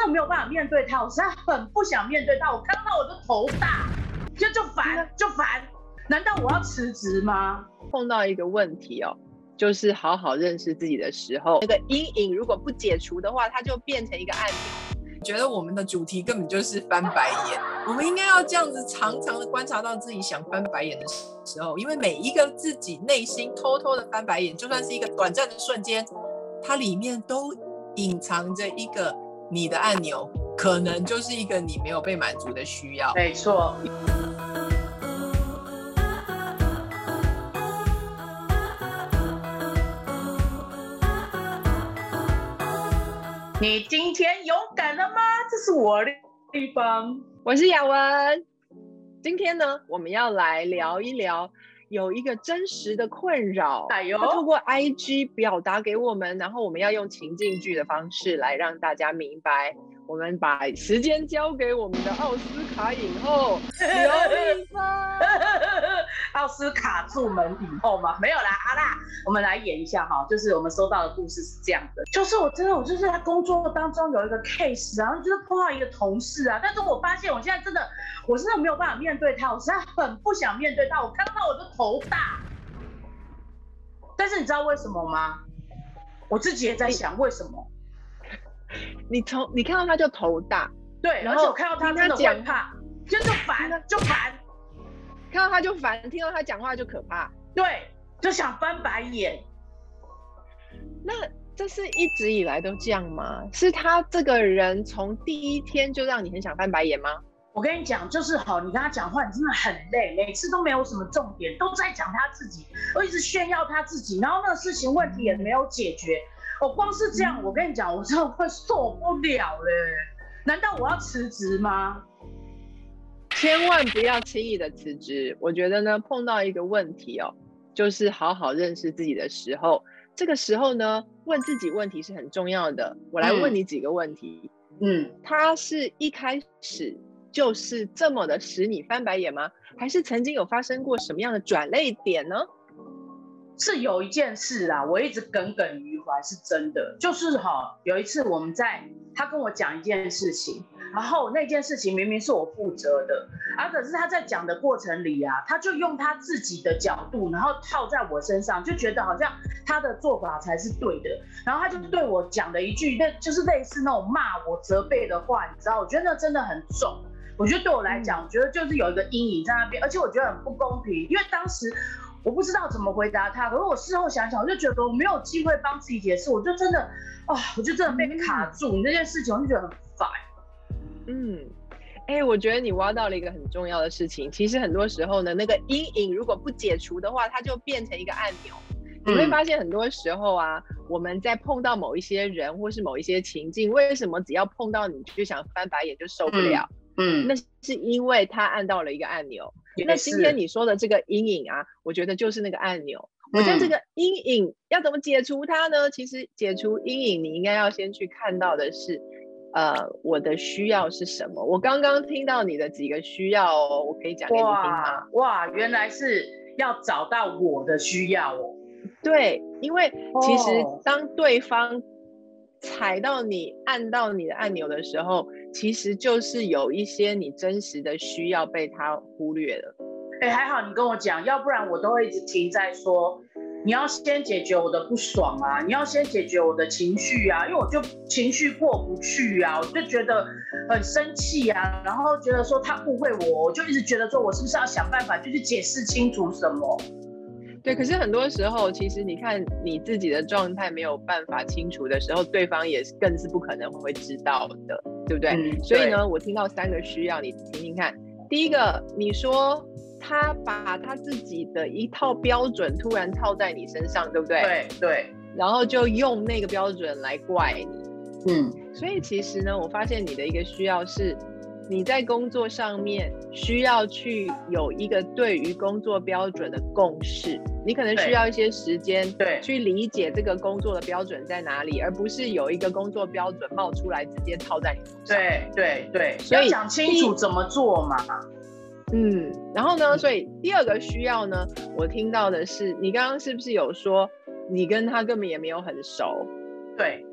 真的没有办法面对他，我实在很不想面对他。我看到他我就头大，就就烦就烦。难道我要辞职吗？碰到一个问题哦，就是好好认识自己的时候，那个阴影如果不解除的话，它就变成一个按钮。觉得我们的主题根本就是翻白眼，我们应该要这样子长长的观察到自己想翻白眼的时候，因为每一个自己内心偷偷的翻白眼，就算是一个短暂的瞬间，它里面都隐藏着一个你的按钮，可能就是一个你没有被满足的需要。没错。你今天勇敢了吗？这是我的地方，我是雅文。今天呢，我们要来聊一聊有一个真实的困扰，哎呦，透过 IG 表达给我们，然后我们要用情境剧的方式来让大家明白。我们把时间交给我们的奥斯卡影后刘 亦菲。奥斯卡住门以后吗？没有啦，好啦，我们来演一下哈。就是我们收到的故事是这样的，就是我真的我就是在工作当中有一个 case，然后就是碰到一个同事啊，但是我发现我现在真的我真的没有办法面对他，我实在很不想面对他，我看到他我就头大。但是你知道为什么吗？我自己也在想为什么。你从你看到他就头大，对，而且我看到他真的会怕，就就烦，就烦，看到他就烦，听到他讲话就可怕，对，就想翻白眼。那这是一直以来都这样吗？是他这个人从第一天就让你很想翻白眼吗？我跟你讲，就是好，你跟他讲话，你真的很累，每次都没有什么重点，都在讲他自己，我一直炫耀他自己，然后那个事情问题也没有解决。我光是这样，我跟你讲，我真的会受不了嘞！难道我要辞职吗？千万不要轻易的辞职。我觉得呢，碰到一个问题哦，就是好好认识自己的时候，这个时候呢，问自己问题是很重要的。我来问你几个问题。嗯，他是一开始就是这么的使你翻白眼吗？还是曾经有发生过什么样的转泪点呢？是有一件事啊，我一直耿耿于怀，是真的。就是哈，有一次我们在，他跟我讲一件事情，然后那件事情明明是我负责的，啊，可是他在讲的过程里啊，他就用他自己的角度，然后套在我身上，就觉得好像他的做法才是对的，然后他就对我讲了一句，那就是类似那种骂我、责备的话，你知道？我觉得那真的很重。我觉得对我来讲，我觉得就是有一个阴影在那边，而且我觉得很不公平，因为当时。我不知道怎么回答他，可是我事后想想，我就觉得我没有机会帮自己解释，我就真的，啊，我就真的被卡住。你这件事情，我就觉得很烦。嗯，哎，我觉得你挖到了一个很重要的事情。其实很多时候呢，那个阴影如果不解除的话，它就变成一个按钮。你会发现很多时候啊，我们在碰到某一些人或是某一些情境，为什么只要碰到你就想翻白眼就受不了？嗯，那是因为他按到了一个按钮。那今天你说的这个阴影啊，我觉得就是那个按钮。我觉得这个阴影要怎么解除它呢？其实解除阴影，你应该要先去看到的是，呃，我的需要是什么。我刚刚听到你的几个需要哦，我可以讲给你听吗？哇，原来是要找到我的需要哦。对，因为其实当对方踩到你、按到你的按钮的时候。其实就是有一些你真实的需要被他忽略了。哎，还好你跟我讲，要不然我都会一直停在说，你要先解决我的不爽啊，你要先解决我的情绪啊，因为我就情绪过不去啊，我就觉得很生气啊，然后觉得说他误会我，我就一直觉得说我是不是要想办法就去解释清楚什么。对，可是很多时候，其实你看你自己的状态没有办法清楚的时候，对方也更是不可能会知道的，对不对？所以呢，我听到三个需要你听听看。第一个，你说他把他自己的一套标准突然套在你身上，对不对？对对。然后就用那个标准来怪你。嗯。所以其实呢，我发现你的一个需要是。你在工作上面需要去有一个对于工作标准的共识，你可能需要一些时间，对，去理解这个工作的标准在哪里，而不是有一个工作标准冒出来直接套在你身上。对对对，所以想清楚怎么做嘛。嗯，然后呢，所以第二个需要呢，我听到的是，你刚刚是不是有说你跟他根本也没有很熟？对。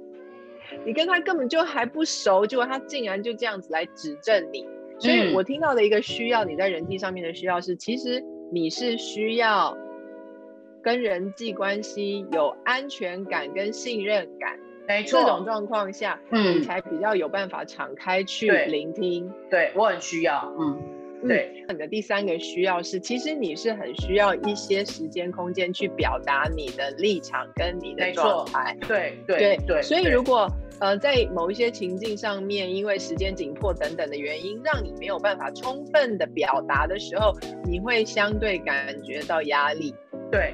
你跟他根本就还不熟，结果他竟然就这样子来指正你。所以我听到的一个需要，你在人际上面的需要是，其实你是需要跟人际关系有安全感跟信任感。没错，这种状况下，嗯，你才比较有办法敞开去聆听。对我很需要，嗯。对，你的第三个需要是，其实你是很需要一些时间空间去表达你的立场跟你的状态。对对对，所以如果呃在某一些情境上面，因为时间紧迫等等的原因，让你没有办法充分的表达的时候，你会相对感觉到压力。对，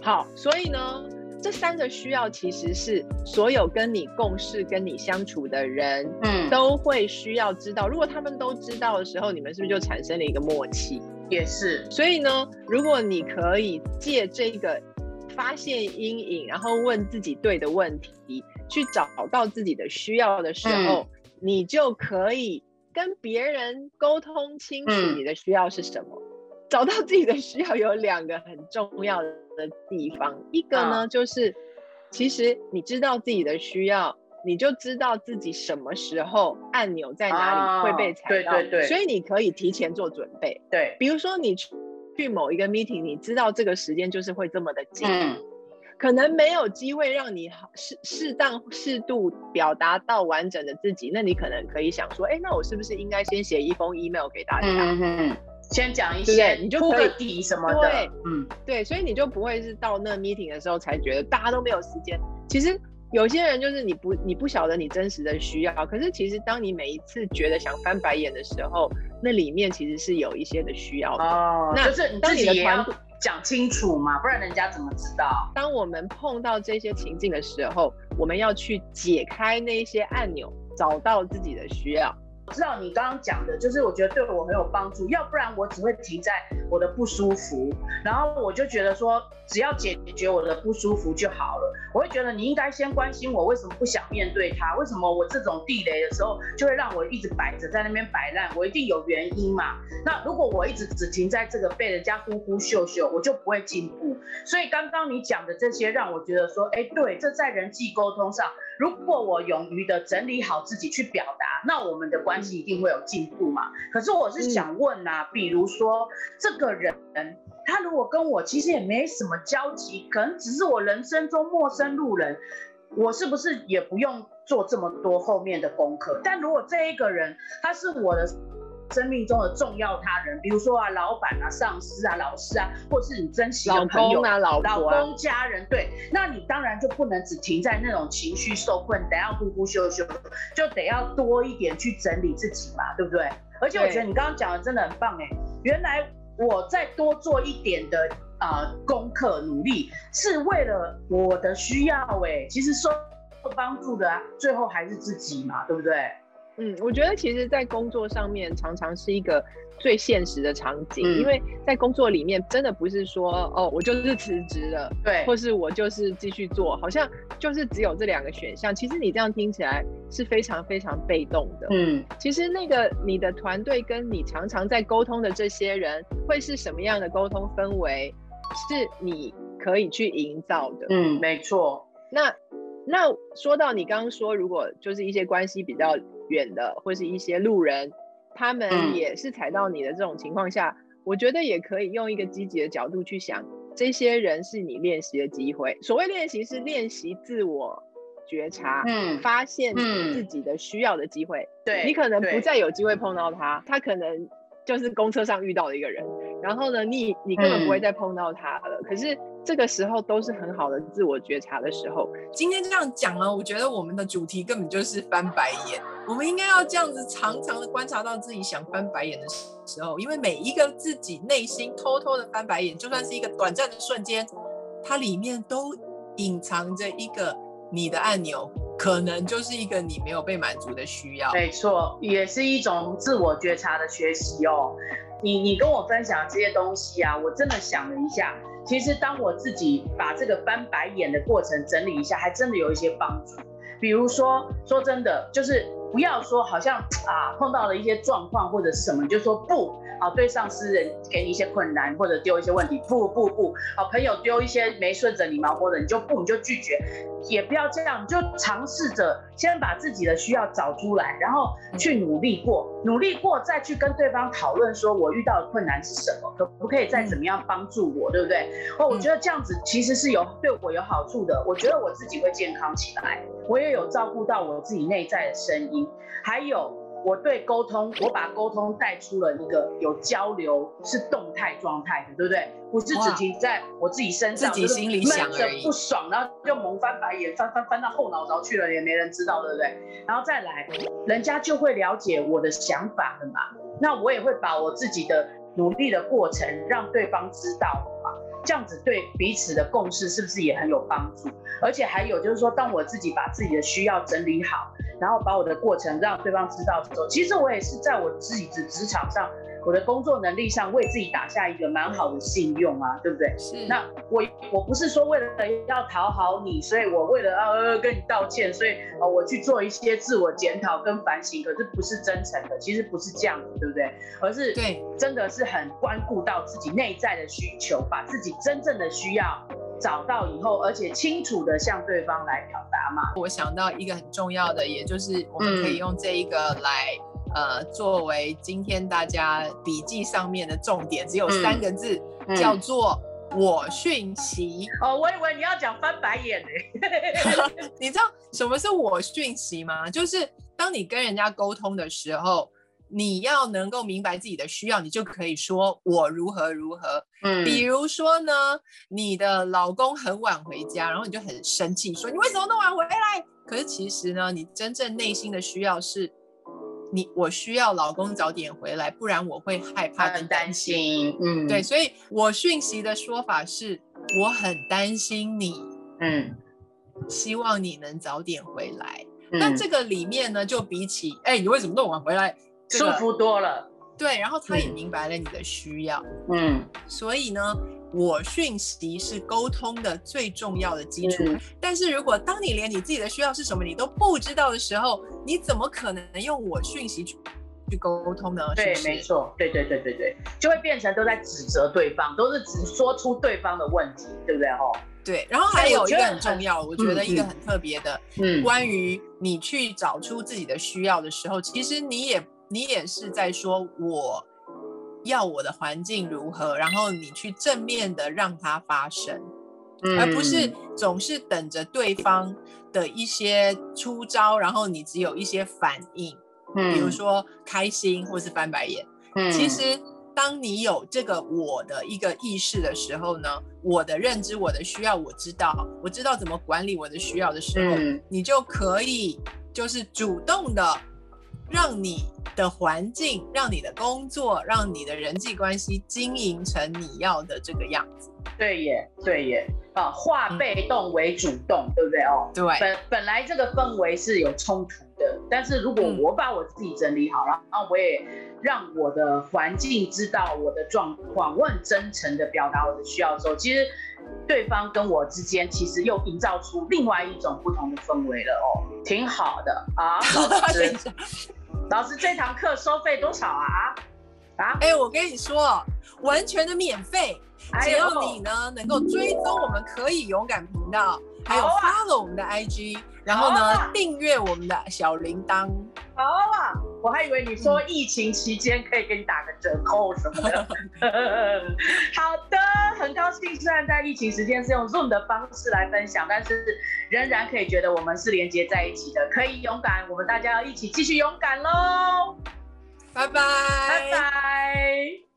好，所以呢。这三个需要其实是所有跟你共事、跟你相处的人，嗯，都会需要知道。如果他们都知道的时候，你们是不是就产生了一个默契？也是。所以呢，如果你可以借这个发现阴影，然后问自己对的问题，去找到自己的需要的时候，你就可以跟别人沟通清楚你的需要是什么。找到自己的需要有两个很重要的地方，一个呢就是，其实你知道自己的需要，你就知道自己什么时候按钮在哪里会被踩到，对对。对，所以你可以提前做准备。对，比如说你去某一个 meeting，你知道这个时间就是会这么的紧，可能没有机会让你适适当适度表达到完整的自己，那你可能可以想说，哎，那我是不是应该先写一封 email 给大家？先讲一些，你就可以底什么的，嗯，对，所以你就不会是到那 meeting 的时候才觉得大家都没有时间。其实有些人就是你不你不晓得你真实的需要，可是其实当你每一次觉得想翻白眼的时候，那里面其实是有一些的需要的。哦，那就是你自己也要讲清楚嘛，不然人家怎么知道？当我们碰到这些情境的时候，我们要去解开那些按钮，找到自己的需要。知道你刚刚讲的，就是我觉得对我很有帮助，要不然我只会停在我的不舒服，然后我就觉得说，只要解决我的不舒服就好了。我会觉得你应该先关心我为什么不想面对他，为什么我这种地雷的时候就会让我一直摆着在那边摆烂，我一定有原因嘛。那如果我一直只停在这个被人家呼呼秀秀，我就不会进步。所以刚刚你讲的这些，让我觉得说，哎，对，这在人际沟通上。如果我勇于的整理好自己去表达，那我们的关系一定会有进步嘛。可是我是想问啊，比如说这个人，他如果跟我其实也没什么交集，可能只是我人生中陌生路人，我是不是也不用做这么多后面的功课？但如果这一个人他是我的。生命中的重要他人，比如说啊，老板啊、上司啊、老师啊，或是你珍惜的朋友啊、老公、家人，对，那你当然就不能只停在那种情绪受困，得要呼呼休休，就得要多一点去整理自己嘛，对不对？而且我觉得你刚刚讲的真的很棒哎，原来我再多做一点的啊功课努力，是为了我的需要哎，其实受帮助的最后还是自己嘛，对不对？嗯，我觉得其实，在工作上面常常是一个最现实的场景，因为在工作里面，真的不是说哦，我就是辞职了，对，或是我就是继续做，好像就是只有这两个选项。其实你这样听起来是非常非常被动的。嗯，其实那个你的团队跟你常常在沟通的这些人，会是什么样的沟通氛围，是你可以去营造的。嗯，没错。那那说到你刚刚说，如果就是一些关系比较。远的或是一些路人，他们也是踩到你的这种情况下，我觉得也可以用一个积极的角度去想，这些人是你练习的机会。所谓练习是练习自我觉察，嗯，发现自己的需要的机会。对你可能不再有机会碰到他，他可能就是公车上遇到的一个人，然后呢，你你根本不会再碰到他了。可是。这个时候都是很好的自我觉察的时候。今天这样讲呢，我觉得我们的主题根本就是翻白眼。我们应该要这样子常常的观察到自己想翻白眼的时候，因为每一个自己内心偷偷的翻白眼，就算是一个短暂的瞬间，它里面都隐藏着一个你的按钮，可能就是一个你没有被满足的需要。没错，也是一种自我觉察的学习哦。你你跟我分享这些东西啊，我真的想了一下。其实，当我自己把这个翻白眼的过程整理一下，还真的有一些帮助。比如说，说真的，就是不要说好像啊碰到了一些状况或者是什么，你就说不啊，对上司人给你一些困难或者丢一些问题，不不不，好朋友丢一些没顺着你毛或者你就不你就拒绝，也不要这样，就尝试着先把自己的需要找出来，然后去努力过，努力过再去跟对方讨论说我遇到的困难是什么，可不可以再怎么样帮助我，对不对？哦，我觉得这样子其实是有对我有好处的，我觉得我自己会健康起来，我也有照顾到我自己内在的声音，还有。我对沟通，我把沟通带出了一个有交流，是动态状态的，对不对？不是只停在我自己身上，自己心里想而已，不爽，然后就猛翻白眼，翻翻翻到后脑勺去了，也没人知道，对不对？然后再来，人家就会了解我的想法了嘛。那我也会把我自己的努力的过程让对方知道嘛。这样子对彼此的共识是不是也很有帮助？而且还有就是说，当我自己把自己的需要整理好。然后把我的过程让对方知道之后，其实我也是在我自己的职场上，我的工作能力上为自己打下一个蛮好的信用啊，对不对？是。那我我不是说为了要讨好你，所以我为了要跟你道歉，所以呃我去做一些自我检讨跟反省，可是不是真诚的，其实不是这样子，对不对？而是对，真的是很关顾到自己内在的需求，把自己真正的需要。找到以后，而且清楚的向对方来表达嘛。我想到一个很重要的，也就是我们可以用这一个来，呃，作为今天大家笔记上面的重点，只有三个字，叫做“我讯息”。哦，我以为你要讲翻白眼呢。你知道什么是我讯息吗？就是当你跟人家沟通的时候。你要能够明白自己的需要，你就可以说我如何如何。嗯，比如说呢，你的老公很晚回家，然后你就很生气，说你为什么那么晚回来？可是其实呢，你真正内心的需要是，你我需要老公早点回来，不然我会害怕跟担心。嗯，对，所以我讯息的说法是，我很担心你，嗯，希望你能早点回来。那这个里面呢，就比起哎，你为什么那么晚回来？舒服多了，对，然后他也明白了你的需要，嗯，所以呢，我讯息是沟通的最重要的基础。但是如果当你连你自己的需要是什么你都不知道的时候，你怎么可能用我讯息去去沟通呢？对，没错，对对对对对，就会变成都在指责对方，都是只说出对方的问题，对不对？哦，对，然后还有一个很重要，我觉得一个很特别的，嗯，关于你去找出自己的需要的时候，其实你也。你也是在说我要我的环境如何，然后你去正面的让它发生，而不是总是等着对方的一些出招，然后你只有一些反应，比如说开心或是翻白眼。其实当你有这个我的一个意识的时候呢，我的认知、我的需要，我知道，我知道怎么管理我的需要的时候，你就可以就是主动的。让你的环境、让你的工作、让你的人际关系经营成你要的这个样子。对耶，对耶，啊，化被动为主动，对不对哦？对。本本来这个氛围是有冲突的，但是如果我把我自己整理好了，然后我也让我的环境知道我的状况，我很真诚的表达我的需要的时候，其实对方跟我之间其实又营造出另外一种不同的氛围了哦，挺好的啊，老师。老师，这堂课收费多少啊？啊？哎，我跟你说，完全的免费，只要你呢能够追踪我们可以勇敢频道，还有 follow 我们的 IG，然后呢订阅我们的小铃铛。好啊，我还以为你说疫情期间可以给你打个折扣什么的。好的，虽然在疫情时间是用 Zoom 的方式来分享，但是仍然可以觉得我们是连接在一起的。可以勇敢，我们大家要一起继续勇敢喽。拜拜，拜拜。